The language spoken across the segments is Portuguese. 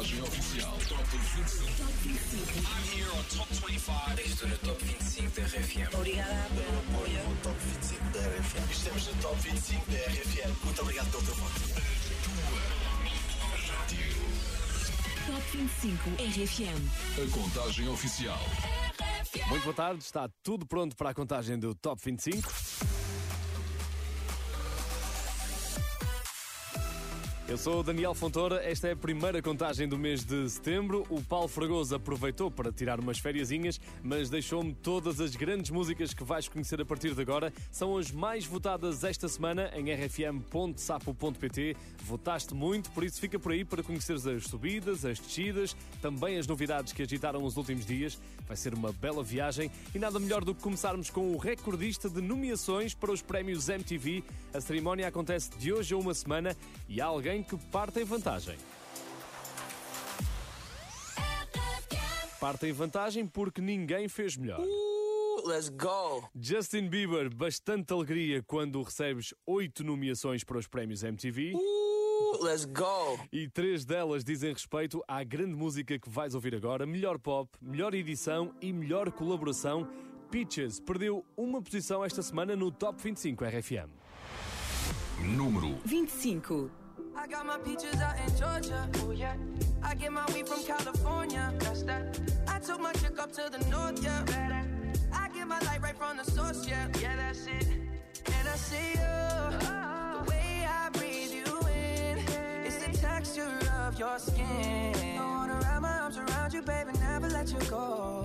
contagem oficial. Top 25. Top 25. I'm here on Top 25. Estou no Top 25 da RFM. Obrigada pelo apoio. No Top 25 da RFM. Estamos no Top 25 da RFM. Muito obrigado pelo teu voto. Top 25 RFM. A contagem oficial. Muito boa tarde, está tudo pronto para a contagem do Top 25. Eu sou o Daniel Fontoura, esta é a primeira contagem do mês de setembro. O Paulo Fragoso aproveitou para tirar umas fériasinhas, mas deixou-me todas as grandes músicas que vais conhecer a partir de agora. São as mais votadas esta semana em rfm.sapo.pt. Votaste muito, por isso fica por aí para conheceres as subidas, as descidas, também as novidades que agitaram os últimos dias. Vai ser uma bela viagem e nada melhor do que começarmos com o recordista de nomeações para os prémios MTV. A cerimónia acontece de hoje a uma semana e há alguém que parte em vantagem. Parte em vantagem porque ninguém fez melhor. Uh, let's go. Justin Bieber, bastante alegria quando recebes oito nomeações para os prémios MTV. Uh, let's go. E três delas dizem respeito à grande música que vais ouvir agora: melhor pop, melhor edição e melhor colaboração. Peaches perdeu uma posição esta semana no Top 25 RFM. Número 25. I got my peaches out in Georgia. Oh yeah. I get my weed from California. That's that. I took my chick up to the north, yeah. Better. I get my light right from the source, yeah. Yeah, that's it. And I see you. The oh. way I breathe you in. It's the texture of your skin. I wanna wrap my arms around you, baby, never let you go.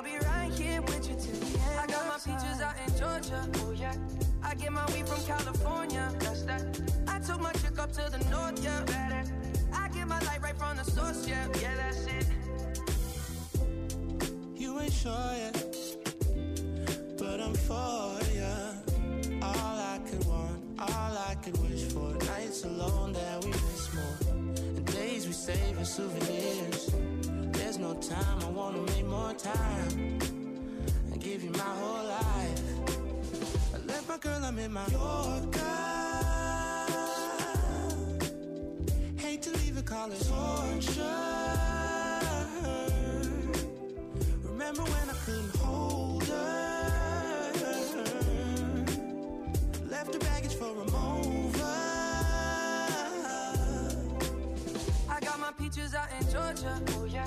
I'll be right here with you till the end. I got my peaches out in Georgia. Oh yeah. I get my weed from California. That's that. I took my chick up to the north. Yeah, better. I get my light right from the source. Yeah, yeah, that's it. You ain't sure yet, but I'm for ya. All I could want, all I could wish for. Nights alone that we miss more, and days we save as souvenirs. There's no time, I wanna make more time and give you my whole life. I left my girl, I'm in my Yorker. Hate to leave it, call it torture. Remember when I couldn't hold her? Left her baggage for a mover. I got my peaches out in Georgia. Oh yeah.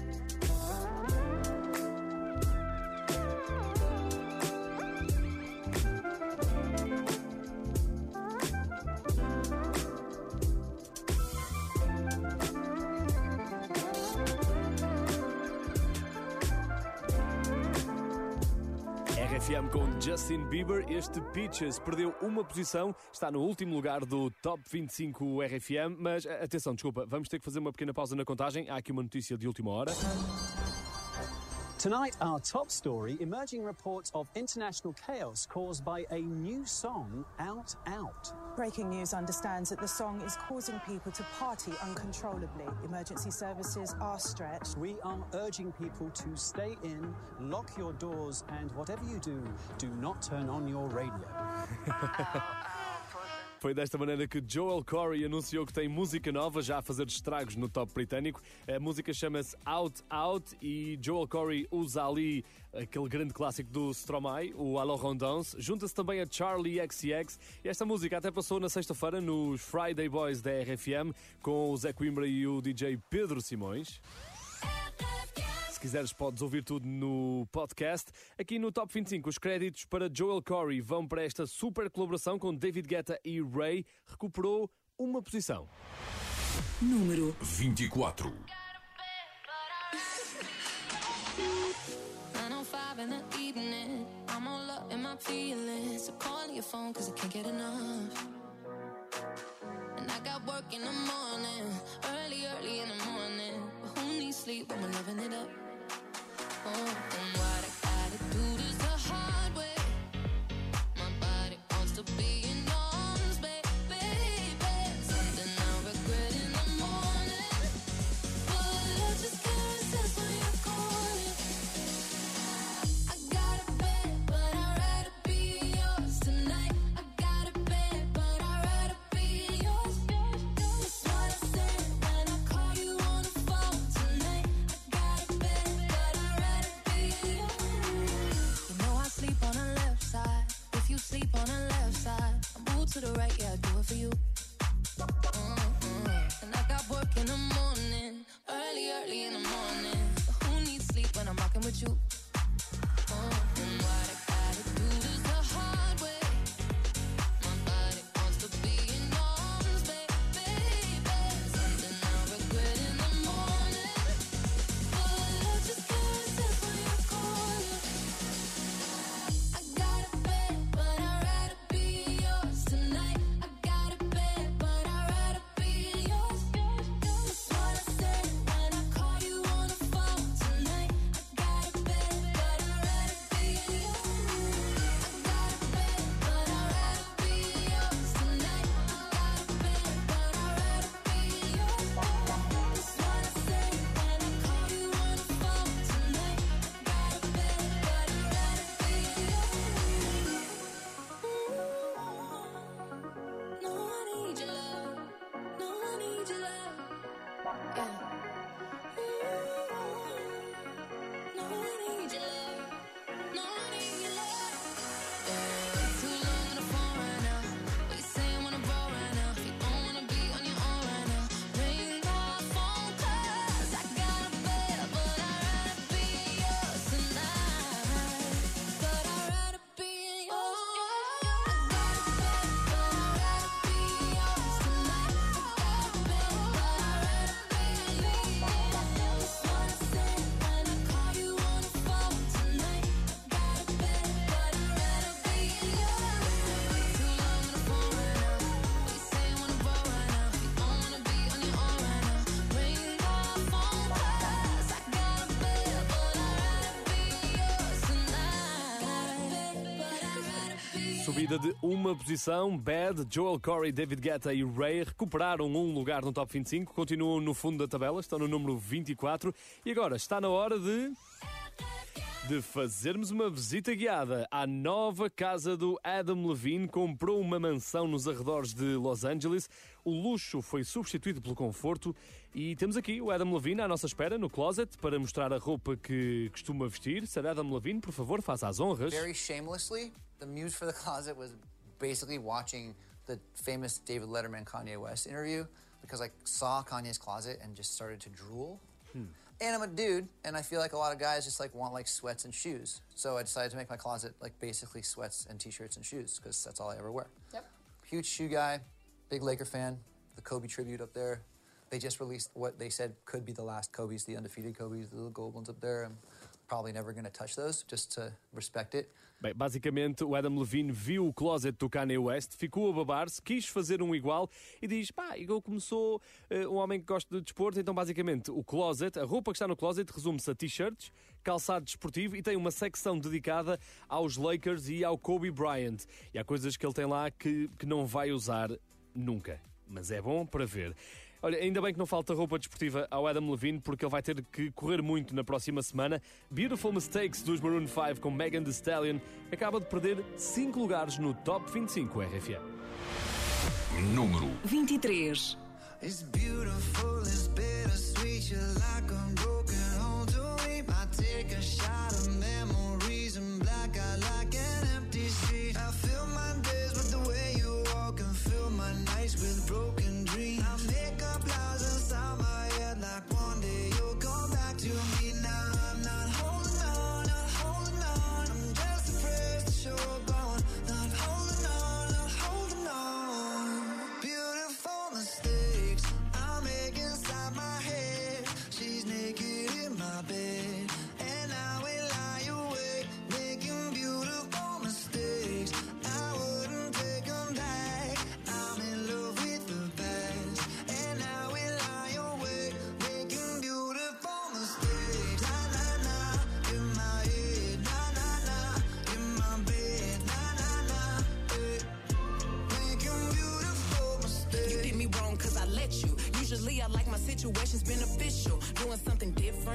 RFM com Justin Bieber. Este Peaches perdeu uma posição, está no último lugar do Top 25 RFM. Mas a- atenção, desculpa, vamos ter que fazer uma pequena pausa na contagem. Há aqui uma notícia de última hora. Tonight, our top story emerging reports of international chaos caused by a new song, Out Out. Breaking news understands that the song is causing people to party uncontrollably. Emergency services are stretched. We are urging people to stay in, lock your doors, and whatever you do, do not turn on your radio. Foi desta maneira que Joel Corey anunciou que tem música nova já a fazer estragos no top britânico. A música chama-se Out Out e Joel Corey usa ali aquele grande clássico do Stromae, o Allo Rondance. Junta-se também a Charlie XCX. E esta música até passou na sexta-feira nos Friday Boys da RFM com o Zé Coimbra e o DJ Pedro Simões. Se quiseres, podes ouvir tudo no podcast. Aqui no Top 25, os créditos para Joel Corey vão para esta super colaboração com David Guetta e Ray. Recuperou uma posição. Número 24. 905 in the evening. I'm all up in my feelings. So call your phone cause I can't get enough. And I got work in the morning. Early, early in the morning. But who needs sleep when we're living it up? Oh, and yeah, I do it for you. Mm-mm. And I got work in the morning, early, early in the morning. Who needs sleep when I'm with you? Subida de uma posição, Bad, Joel Corey, David Guetta e Ray recuperaram um lugar no top 25, continuam no fundo da tabela, estão no número 24 e agora está na hora de. De fazermos uma visita guiada à nova casa do Adam Levine, comprou uma mansão nos arredores de Los Angeles. O luxo foi substituído pelo conforto e temos aqui o Adam Levine à nossa espera no closet para mostrar a roupa que costuma vestir. Sr. Adam Levine, por favor, faça as honras. Very shamelessly, the muse for the closet was basically watching the famous David Letterman Kanye West interview because I saw Kanye's closet and just started to drool. Hmm. And I'm a dude, and I feel like a lot of guys just like want like sweats and shoes. So I decided to make my closet like basically sweats and t-shirts and shoes because that's all I ever wear. Yep. Huge shoe guy, big Laker fan. The Kobe tribute up there. They just released what they said could be the last Kobe's, the undefeated Kobe's, the little gold ones up there. I'm probably never going to touch those just to respect it. Bem, basicamente, o Adam Levine viu o closet do Kanye West, ficou a babar-se, quis fazer um igual e diz: pá, eu começou uh, um homem que gosta de desporto, então basicamente o closet, a roupa que está no closet, resume-se a t-shirts, calçado desportivo e tem uma secção dedicada aos Lakers e ao Kobe Bryant. E há coisas que ele tem lá que, que não vai usar nunca. Mas é bom para ver. Olha, ainda bem que não falta roupa desportiva ao Adam Levine, porque ele vai ter que correr muito na próxima semana. Beautiful Mistakes dos Maroon 5 com Megan Thee Stallion acaba de perder 5 lugares no Top 25 RFM. Número 23. It's beautiful, it's bittersweet. You're like a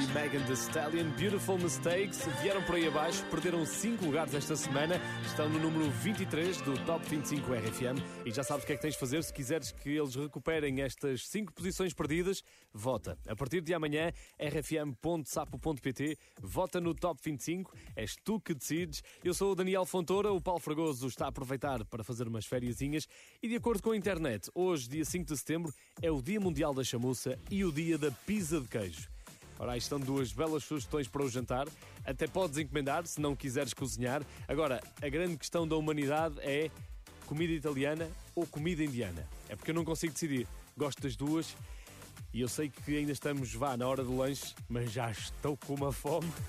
E Megan Thee Stallion, Beautiful Mistakes, vieram por aí abaixo, perderam 5 lugares esta semana, estão no número 23 do Top 25 RFM e já sabes o que é que tens de fazer se quiseres que eles recuperem estas 5 posições perdidas, vota. A partir de amanhã, rfm.sapo.pt, vota no Top 25, és tu que decides. Eu sou o Daniel Fontoura, o Paulo Fragoso está a aproveitar para fazer umas fériasinhas. E de acordo com a internet, hoje, dia 5 de setembro, é o Dia Mundial da Chamuça e o Dia da Pizza de Queijo. Ora, aí estão duas belas sugestões para o jantar. Até podes encomendar se não quiseres cozinhar. Agora, a grande questão da humanidade é comida italiana ou comida indiana. É porque eu não consigo decidir. Gosto das duas e eu sei que ainda estamos, vá, na hora do lanche, mas já estou com uma fome.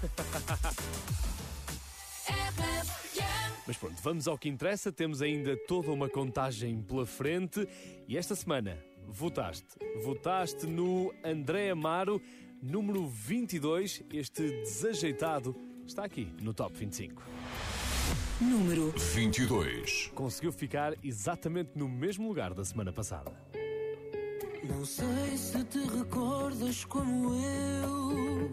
Mas pronto, vamos ao que interessa. Temos ainda toda uma contagem pela frente e esta semana votaste. Votaste no André Amaro, número 22. Este desajeitado está aqui no Top 25. Número 22. Conseguiu ficar exatamente no mesmo lugar da semana passada. Não sei se te recordas como eu,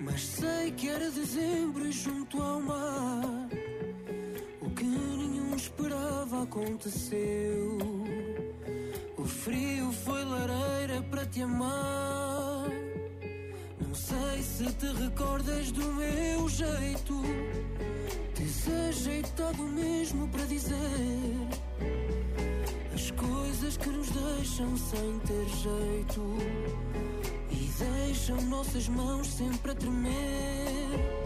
mas sei que era dezembro e junto ao mar. O que nenhum esperava aconteceu. O O frio foi lareira para te amar. Não sei se te recordas do meu jeito. Desajeitado mesmo para dizer as coisas que nos deixam sem ter jeito e deixam nossas mãos sempre a tremer.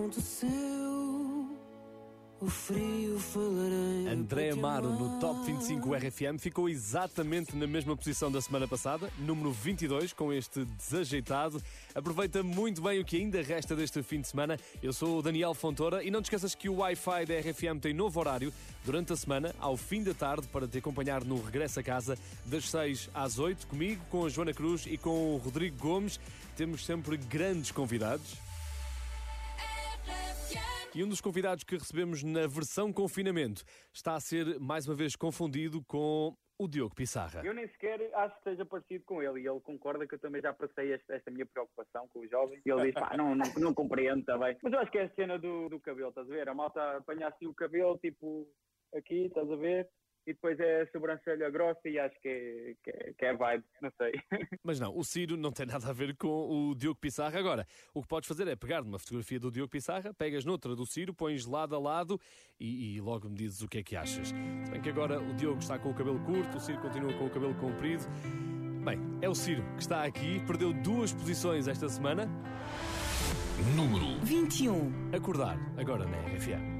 Aconteceu. O frio foi lareira. André Amaro no. Top 25 RFM ficou exatamente na mesma posição da semana passada, número 22, com este desajeitado. Aproveita muito bem o que ainda resta deste fim de semana. Eu sou o Daniel Fontoura e não te esqueças que o Wi-Fi da RFM tem novo horário durante a semana, ao fim da tarde, para te acompanhar no regresso a casa, das 6 às 8, comigo, com a Joana Cruz e com o Rodrigo Gomes. Temos sempre grandes convidados. E um dos convidados que recebemos na versão confinamento está a ser mais uma vez confundido com o Diogo Pissarra. Eu nem sequer acho que esteja parecido com ele e ele concorda que eu também já passei esta, esta minha preocupação com os jovens e ele diz, pá, não, não, não compreendo também. Mas eu acho que é a cena do, do cabelo, estás a ver? A malta apanha assim o cabelo, tipo, aqui, estás a ver? E depois é a sobrancelha grossa e acho que é, que é, que é vibe, não sei. Mas não, o Ciro não tem nada a ver com o Diogo Pissarra. Agora, o que podes fazer é pegar numa fotografia do Diogo Pissarra, pegas noutra do Ciro, pões lado a lado e, e logo me dizes o que é que achas. Se bem que agora o Diogo está com o cabelo curto, o Ciro continua com o cabelo comprido. Bem, é o Ciro que está aqui, perdeu duas posições esta semana. Número 21. Acordar, agora na RFM.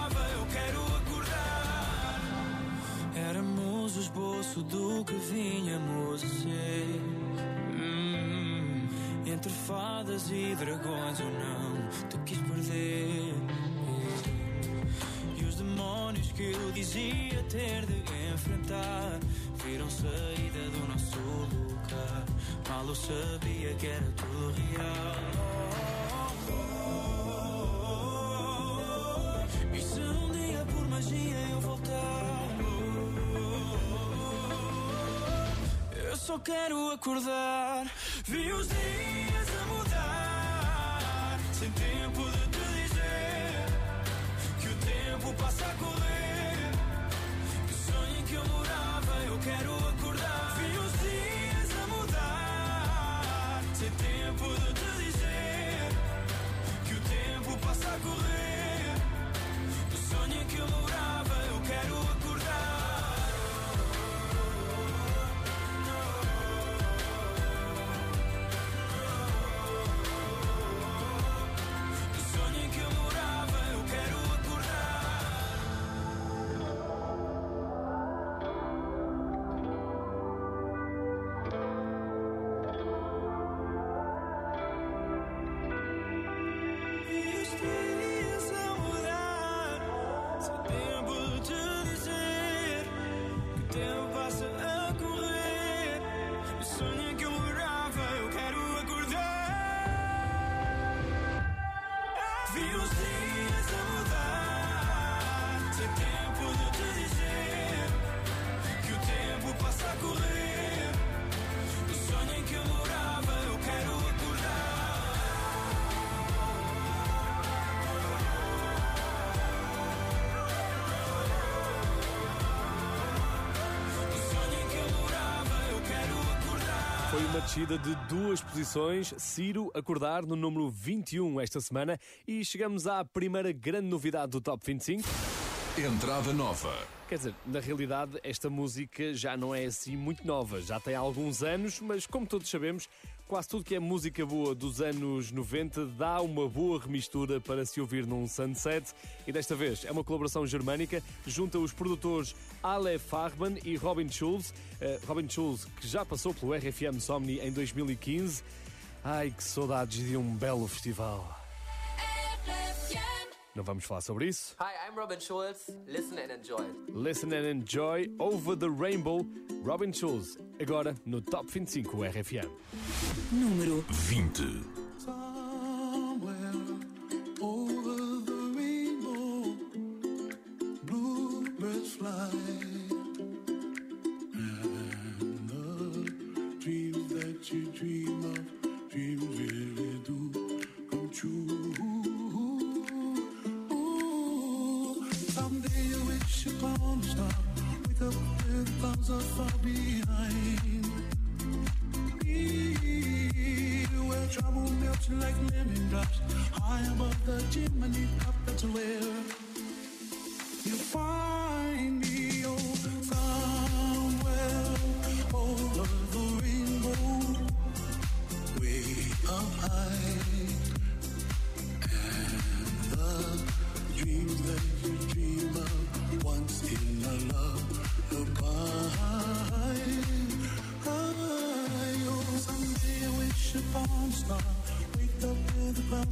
oposto do que vinhamos a ser. Hum, entre fadas e dragões ou não, tu quis perder. E os demónios que eu dizia ter de enfrentar viram saída do nosso lugar. Mal eu sabia que era tudo real. Só quero acordar. Vi os dias a mudar, sem tempo de te dizer que o tempo passa a correr. Que o sonho em que eu morava, eu quero acordar. Vi os dias a mudar, sem tempo de te dizer que o tempo passa a correr. Foi uma descida de duas posições, Ciro acordar no número 21 esta semana e chegamos à primeira grande novidade do Top 25. Entrada nova. Quer dizer, na realidade, esta música já não é assim muito nova, já tem alguns anos, mas como todos sabemos, quase tudo que é música boa dos anos 90 dá uma boa remistura para se ouvir num sunset. E desta vez é uma colaboração germânica, junta os produtores Ale Farben e Robin Schulz. Eh, Robin Schulz, que já passou pelo RFM Somni em 2015. Ai, que saudades de um belo festival. Não vamos falar sobre isso? Hi, I'm Robin Schulz. Listen and enjoy. Listen and enjoy Over the Rainbow, Robin Schulz, agora no Top 25 RFM. Número 20.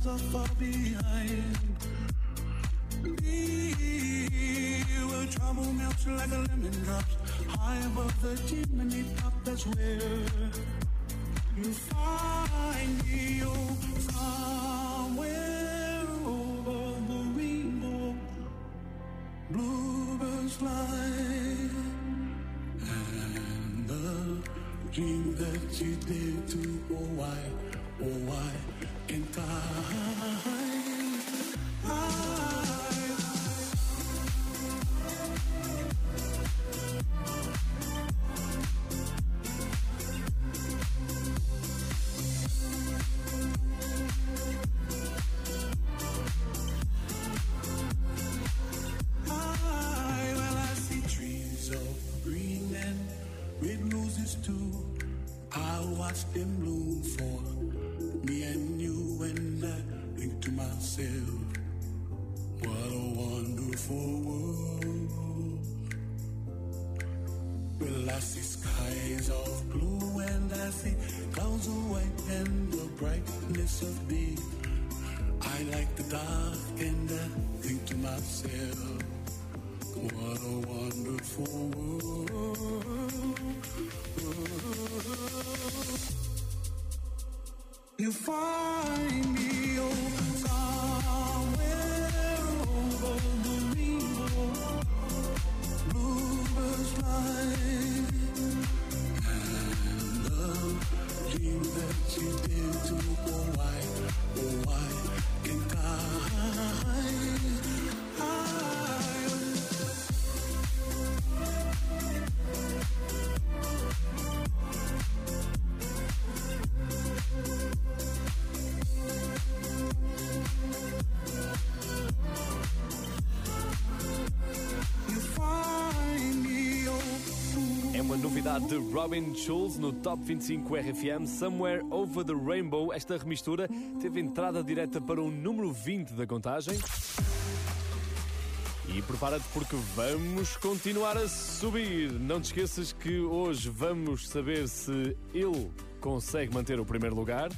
Are far behind. Be where trouble melts like a lemon drops high above the chimney top. That's where you find me. Oh, somewhere over the rainbow, bluebirds fly. And the dream that you did to, oh why, oh why can't You find me oh, somewhere over the rainbow, bluebirds fly, De Robin Schulz no Top 25 RFM Somewhere Over the Rainbow. Esta remistura teve entrada direta para o número 20 da contagem. E prepara-te porque vamos continuar a subir. Não te esqueças que hoje vamos saber se ele consegue manter o primeiro lugar.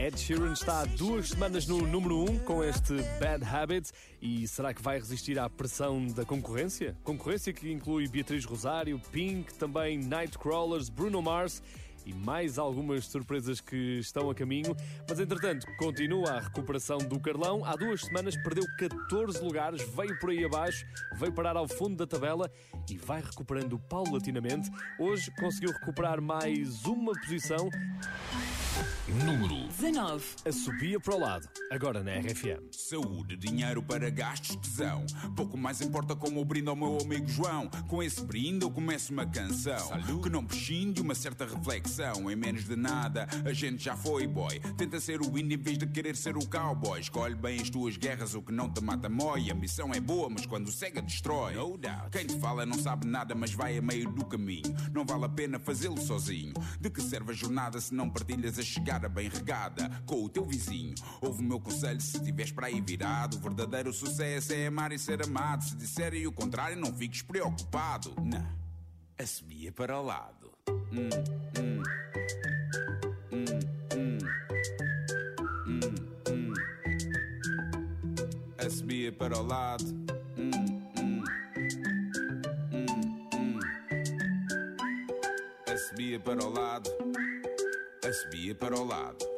Ed Sheeran está há duas semanas no número 1 um com este Bad Habit e será que vai resistir à pressão da concorrência? Concorrência que inclui Beatriz Rosário, Pink, também Nightcrawlers, Bruno Mars e mais algumas surpresas que estão a caminho. Mas entretanto, continua a recuperação do Carlão. Há duas semanas perdeu 14 lugares, veio por aí abaixo, veio parar ao fundo da tabela e vai recuperando paulatinamente. Hoje conseguiu recuperar mais uma posição. Número 19. A subia para o lado, agora na RFM. Saúde, dinheiro para gastos, tesão. Pouco mais importa como eu brindo ao meu amigo João. Com esse brinde eu começo uma canção que não prescinde uma certa reflexão. Em menos de nada, a gente já foi boy. Tenta ser o índio em vez de querer ser o cowboy. Escolhe bem as tuas guerras, o que não te mata mói. A missão é boa, mas quando cega destrói. No doubt. Quem te fala não sabe nada, mas vai a meio do caminho. Não vale a pena fazê-lo sozinho. De que serve a jornada se não partilhas a chegada bem regada com o teu vizinho? Ouve o meu conselho se estiveres para aí virado. O verdadeiro sucesso é amar e ser amado. Se disserem o contrário, não fiques preocupado. Não, assobia para o lado. Hum, hum. Assobia para o lado. Hum, hum. Hum, hum. Assobia para o lado. Assobia para o lado.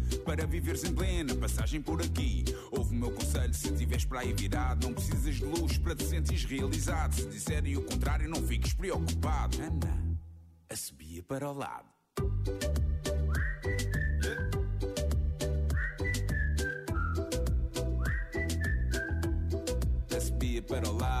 Para viveres em plena passagem por aqui. Ouve o meu conselho se estiveres para aí virado. Não precisas de luz para te sentires realizado. Se disserem o contrário, não fiques preocupado. Ana, assobia para o lado. Assobia para o lado.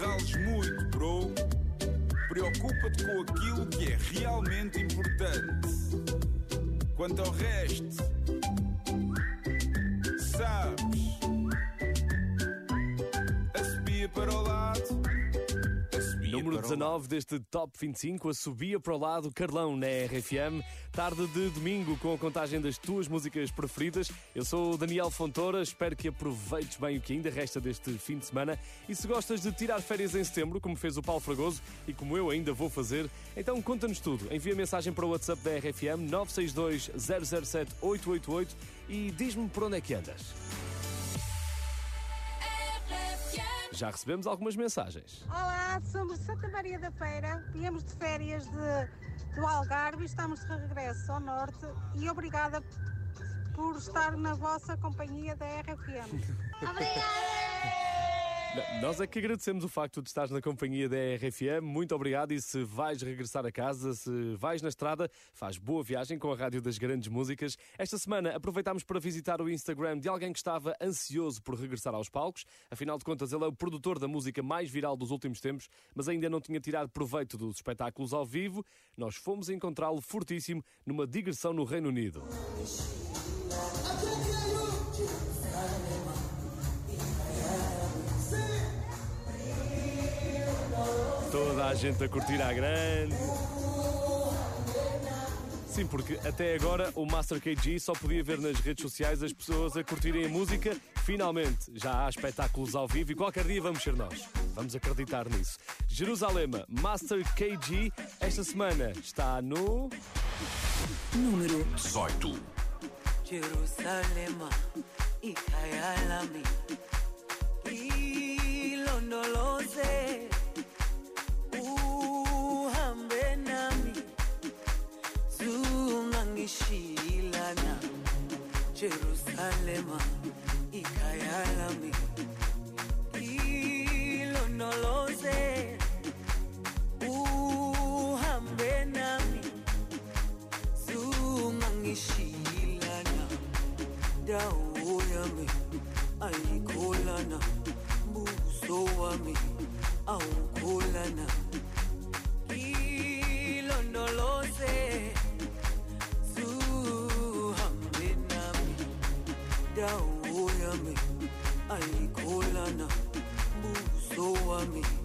Rales muito, bro. Preocupa-te com aquilo que é realmente importante. Quanto ao resto, sabes. Assobia para o lado, Número para o 19 deste Top 25, a subia para o lado Carlão na RFM. Tarde de domingo com a contagem das tuas músicas preferidas. Eu sou o Daniel Fontoura, espero que aproveites bem o que ainda resta deste fim de semana. E se gostas de tirar férias em setembro, como fez o Paulo Fragoso e como eu ainda vou fazer, então conta-nos tudo. Envia mensagem para o WhatsApp da RFM 962 007 888 e diz-me por onde é que andas. Já recebemos algumas mensagens. Olá, somos de Santa Maria da Feira, viemos de férias de, do Algarve e estamos de regresso ao Norte e obrigada por estar na vossa companhia da RFM. Não, Nós é que agradecemos o facto de estares na companhia da RFM. Muito obrigado. E se vais regressar a casa, se vais na estrada, faz boa viagem com a Rádio das Grandes Músicas. Esta semana aproveitámos para visitar o Instagram de alguém que estava ansioso por regressar aos palcos. Afinal de contas, ele é o produtor da música mais viral dos últimos tempos, mas ainda não tinha tirado proveito dos espetáculos ao vivo. Nós fomos encontrá-lo fortíssimo numa digressão no Reino Unido. Toda a gente a curtir à grande. Sim, porque até agora o Master KG só podia ver nas redes sociais as pessoas a curtirem a música. Finalmente já há espetáculos ao vivo e qualquer dia vamos ser nós. Vamos acreditar nisso. Jerusalema, Master KG, esta semana está no. Número 18. Jerusalema ikhaya lami ilondoloze Jerusalema ikhaya lami ilondoloze uhambe nami zungangishilana dawo yami ayikholana buso wami awukholana me.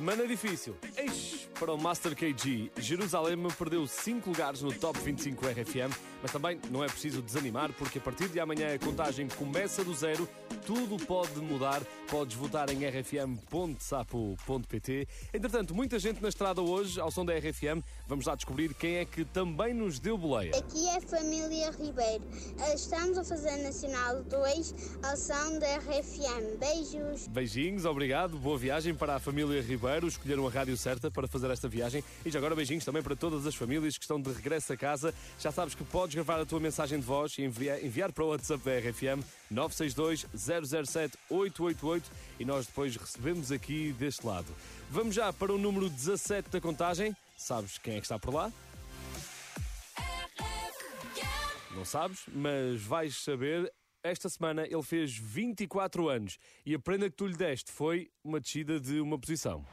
Semana difícil. Eish, para o Master KG, Jerusalém perdeu 5 lugares no Top 25 RFM, mas também não é preciso desanimar, porque a partir de amanhã a contagem começa do zero, tudo pode mudar. Podes votar em rfm.sapo.pt. Entretanto, muita gente na estrada hoje, ao som da RFM. Vamos lá descobrir quem é que também nos deu boleia. Aqui é a família Ribeiro. Estamos a fazer Nacional 2 ao som da RFM. Beijos. Beijinhos, obrigado. Boa viagem para a família Ribeiro. Escolheram a rádio certa para fazer esta viagem. E já agora beijinhos também para todas as famílias que estão de regresso a casa. Já sabes que podes gravar a tua mensagem de voz e enviar, enviar para o WhatsApp da RFM 962 007 888 e nós depois recebemos aqui deste lado. Vamos já para o número 17 da contagem. Sabes quem é que está por lá? Não sabes, mas vais saber. Esta semana ele fez 24 anos e a prenda que tu lhe deste foi uma descida de uma posição.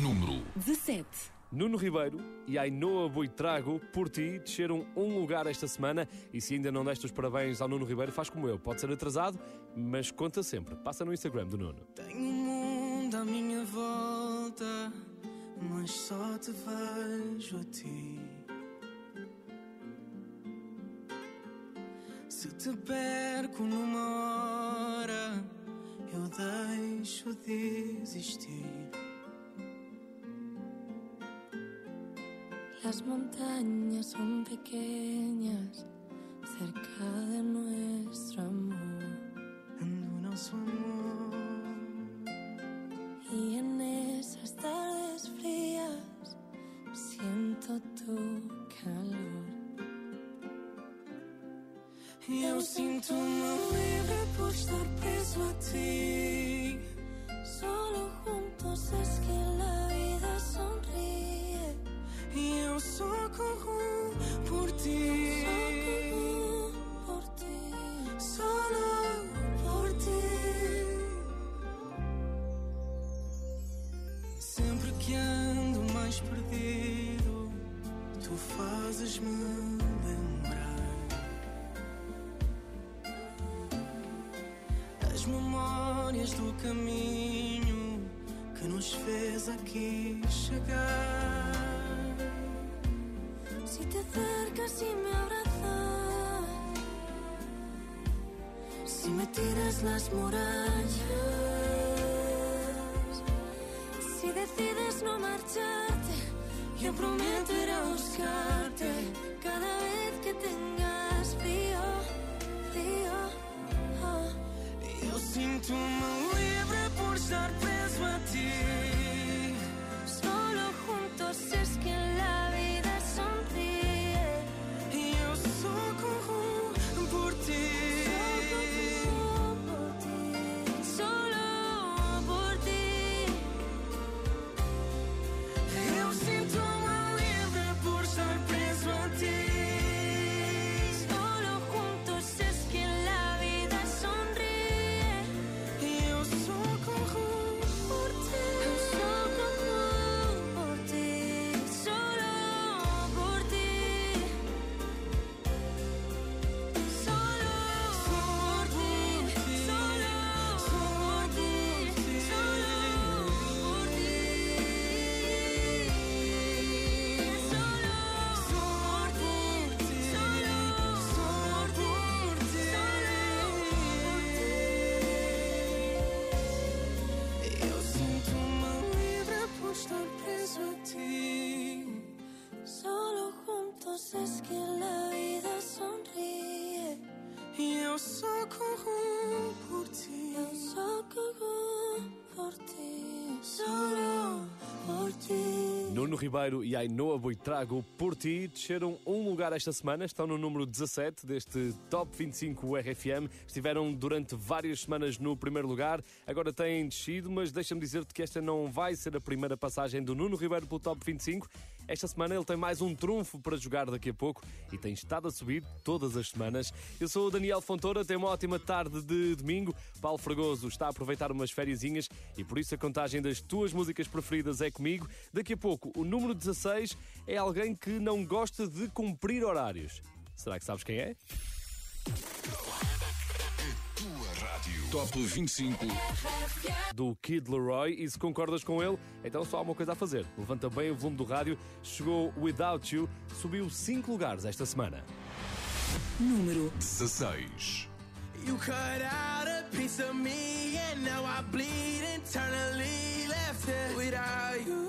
Número 17. Nuno Ribeiro e Ainhoa Boitrago, por ti, desceram um lugar esta semana e se ainda não deste os parabéns ao Nuno Ribeiro, faz como eu. Pode ser atrasado, mas conta sempre. Passa no Instagram do Nuno. Tenho um mundo à minha volta, mas só te vejo a ti. Se te perco numa hora, eu deixo de existir. Las montañas son pequeñas cerca de nuestro amor. Do nosso amor. Y en esas tardes frías siento tu calor. Eu sinto-me livre por estar preso a ti. Nuno Ribeiro e Ainhoa Boitrago, por ti, desceram um lugar esta semana, estão no número 17 deste Top 25 RFM. Estiveram durante várias semanas no primeiro lugar, agora têm descido, mas deixa-me dizer-te que esta não vai ser a primeira passagem do Nuno Ribeiro pelo Top 25. Esta semana ele tem mais um trunfo para jogar daqui a pouco e tem estado a subir todas as semanas. Eu sou o Daniel Fontoura, tenho uma ótima tarde de domingo. Paulo Fragoso está a aproveitar umas fériasinhas e por isso a contagem das tuas músicas preferidas é comigo. Daqui a pouco, o número 16 é alguém que não gosta de cumprir horários. Será que sabes quem é? Top 25. do Kid Leroy e se concordas com ele, então só há uma coisa a fazer. Levanta bem o volume do rádio. Chegou Without You, subiu 5 lugares esta semana. Número 16. You cut out a piece of me and now I bleed internally left it without you,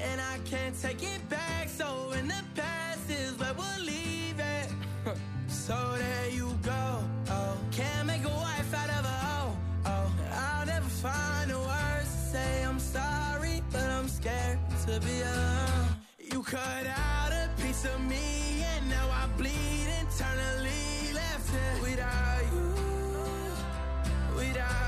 And I can't take it back. So in the past is where we'll leave it. so there you go. Oh, can't make a wife out of a hoe. Oh, I'll never find the words to say I'm sorry, but I'm scared to be alone. You cut out a piece of me, and now I bleed internally. Left it without you, without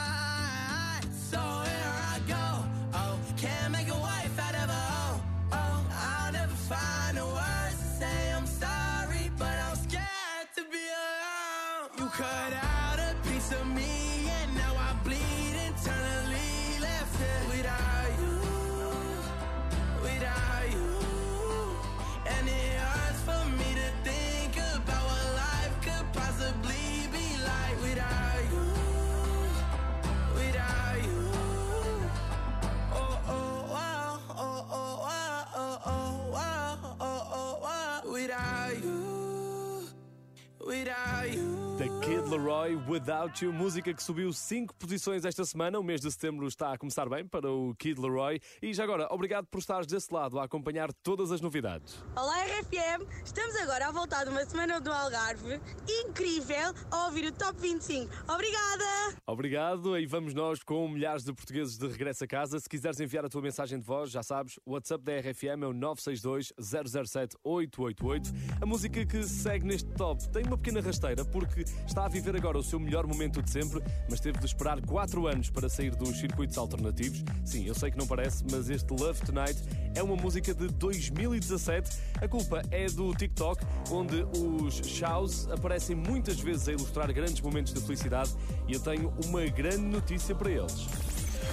to Leroy Without You, música que subiu 5 posições esta semana. O mês de setembro está a começar bem para o Kid Leroy. E já agora, obrigado por estares desse lado a acompanhar todas as novidades. Olá RFM, estamos agora a voltar de uma semana do Algarve incrível a ouvir o Top 25. Obrigada! Obrigado, e vamos nós com milhares de portugueses de regresso a casa. Se quiseres enviar a tua mensagem de voz, já sabes, o WhatsApp da RFM é o 962 007 888. A música que segue neste top tem uma pequena rasteira porque está a viver agora o seu melhor momento de sempre, mas teve de esperar 4 anos para sair dos circuitos alternativos. Sim, eu sei que não parece, mas este Love Tonight é uma música de 2017. A culpa é do TikTok, onde os shows aparecem muitas vezes a ilustrar grandes momentos de felicidade e eu tenho uma grande notícia para eles.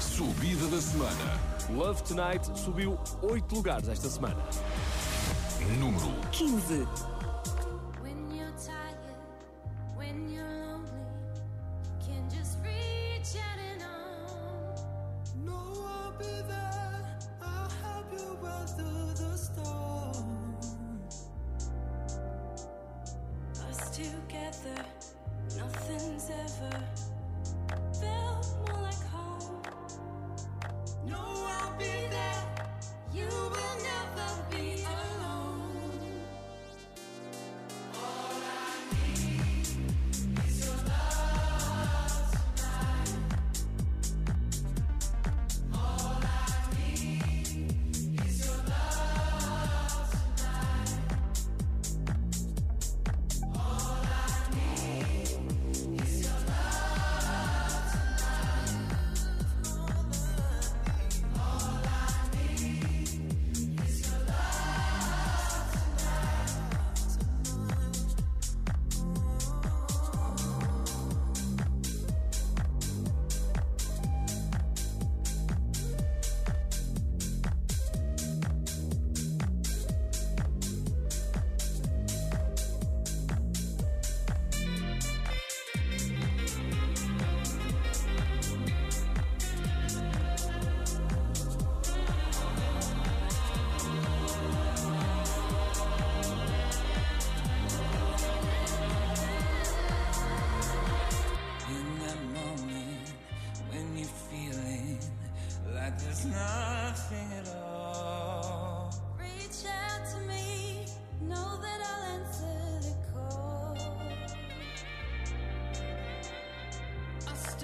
Subida da semana. Love Tonight subiu 8 lugares esta semana. Número 15. friends.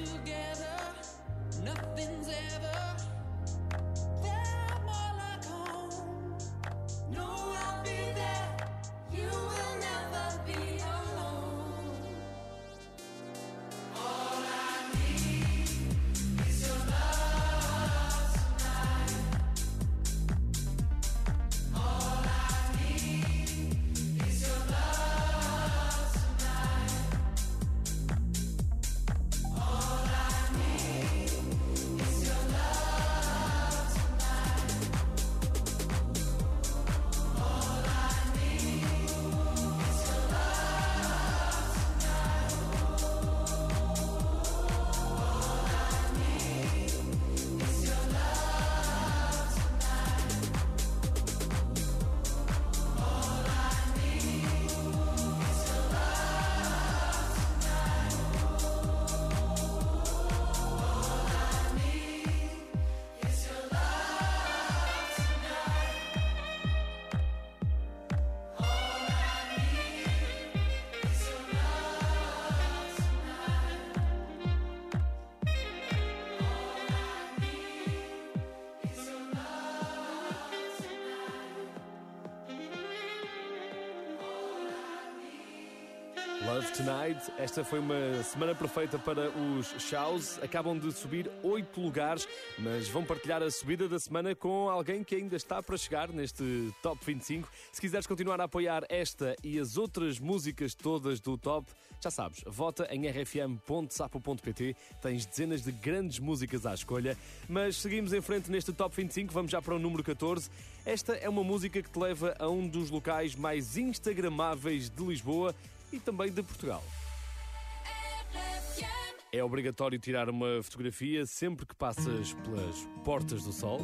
Together, Love Tonight. Esta foi uma semana perfeita para os Shows. Acabam de subir oito lugares, mas vão partilhar a subida da semana com alguém que ainda está para chegar neste Top 25. Se quiseres continuar a apoiar esta e as outras músicas todas do Top, já sabes, vota em rfm.sapo.pt. Tens dezenas de grandes músicas à escolha. Mas seguimos em frente neste Top 25. Vamos já para o número 14. Esta é uma música que te leva a um dos locais mais instagramáveis de Lisboa e também de Portugal. É obrigatório tirar uma fotografia sempre que passas pelas Portas do Sol.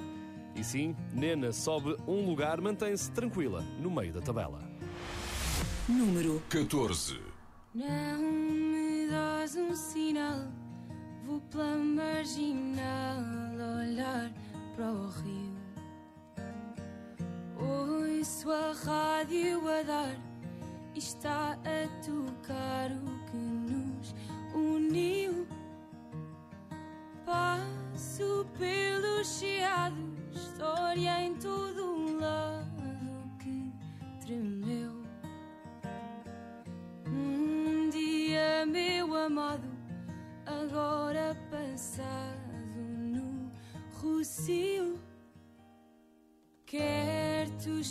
E sim, Nena sobe um lugar, mantém-se tranquila no meio da tabela. Número 14. Não me dás um sinal, vou pela marginal olhar para o rio. Ouço a rádio a dar e está a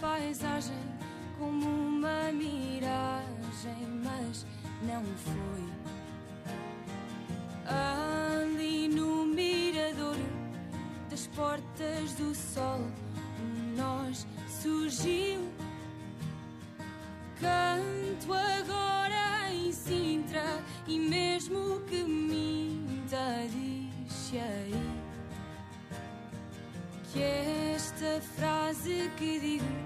Paisagem como uma miragem, mas não foi. Ali no mirador das portas do sol, um nós surgiu. Canto agora em Sintra e mesmo que minta, diz aí que esta frase que digo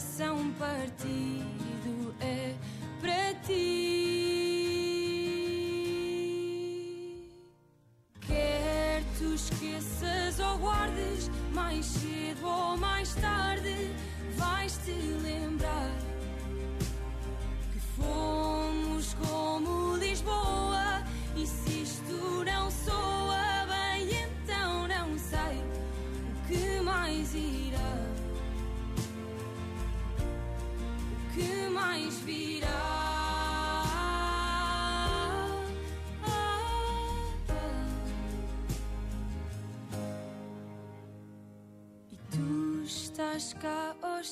coração partido é para ti. Quer tu esqueças ou guardes, mais cedo ou mais tarde, vais-te lembrar que fomos como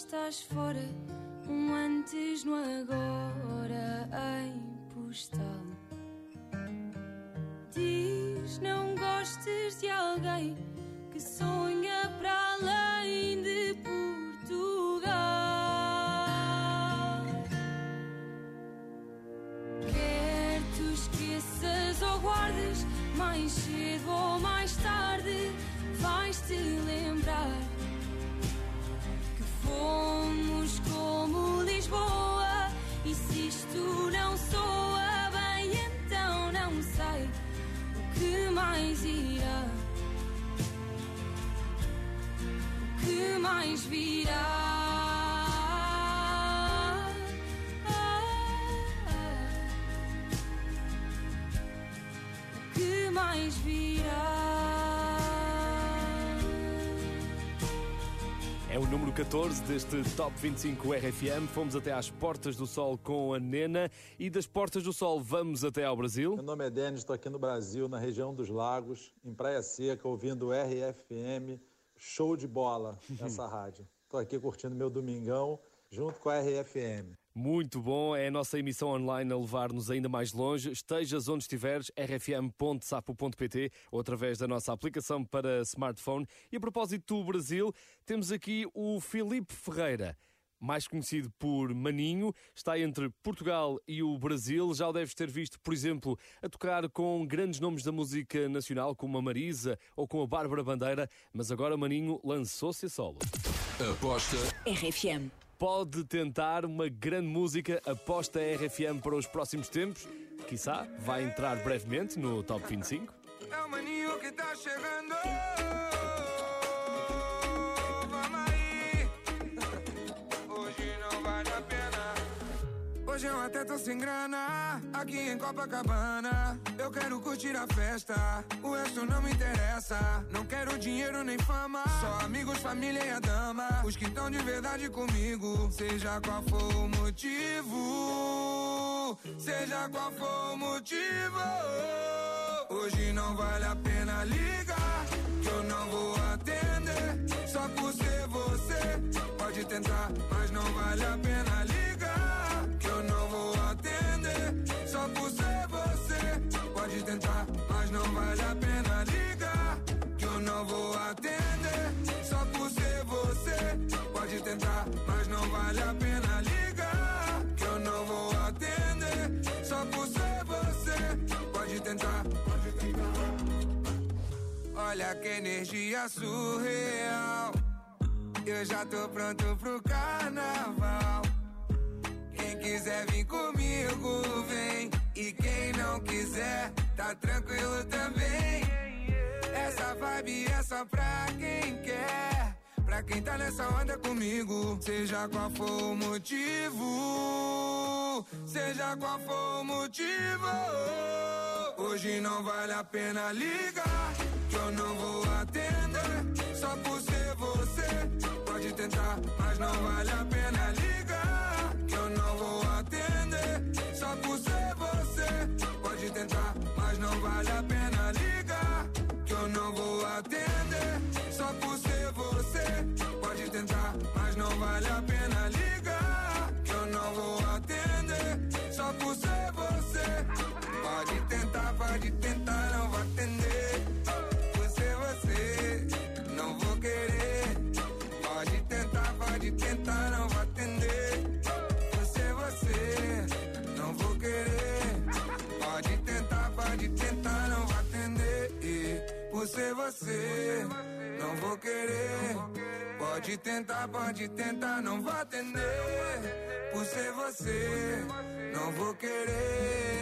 estás fora? Um antes no agora em postal. Diz não gostes de alguém que sonha para além de Portugal. Quer tu esqueças ou guardes, mais cedo ou mais tarde, vais-te lembrar que mais virá? O que mais virá? É o número 14 deste Top 25 RFM. Fomos até às Portas do Sol com a Nena e das Portas do Sol vamos até ao Brasil. Meu nome é Denis, estou aqui no Brasil, na região dos Lagos, em Praia Seca, ouvindo RFM. Show de bola essa rádio. Estou aqui curtindo meu domingão junto com a RFM. Muito bom, é a nossa emissão online a levar-nos ainda mais longe. Estejas onde estiveres, rfm.sapo.pt ou através da nossa aplicação para smartphone. E a propósito do Brasil, temos aqui o Filipe Ferreira. Mais conhecido por Maninho, está entre Portugal e o Brasil. Já o deves ter visto, por exemplo, a tocar com grandes nomes da música nacional, como a Marisa ou com a Bárbara Bandeira, mas agora Maninho lançou-se a solo. Aposta RFM. Pode tentar uma grande música aposta RFM para os próximos tempos. Quiçá vai entrar brevemente no Top 25. É o maninho que tá chegando. Hoje eu até tô sem grana. Aqui em Copacabana. Eu quero curtir a festa. O resto não me interessa. Não quero dinheiro nem fama. Só amigos, família e a dama. Os que estão de verdade comigo. Seja qual for o motivo. Seja qual for o motivo. Hoje não vale a pena ligar, que eu não vou atender. Só por ser você, pode tentar, mas não vale a pena ligar, atender. Só por ser você, pode tentar, mas não vale a pena ligar, que eu não vou atender. Só por ser você, pode tentar, pode tentar. Olha que energia surreal. Eu já tô pronto pro carnaval. Quem quiser vir comigo, vem. E quem não quiser, tá tranquilo também. Essa vibe é só pra quem quer. Pra quem tá nessa onda comigo, seja qual for o motivo, seja qual for o motivo. Hoje não vale a pena ligar, que eu não vou atender. Só por ser você, pode tentar, mas não vale a pena ligar, que eu não vou atender. Só por ser você, pode tentar, mas não vale a pena ser você, não vou querer. Pode tentar, pode tentar, não vai atender. Por ser você, não vou querer.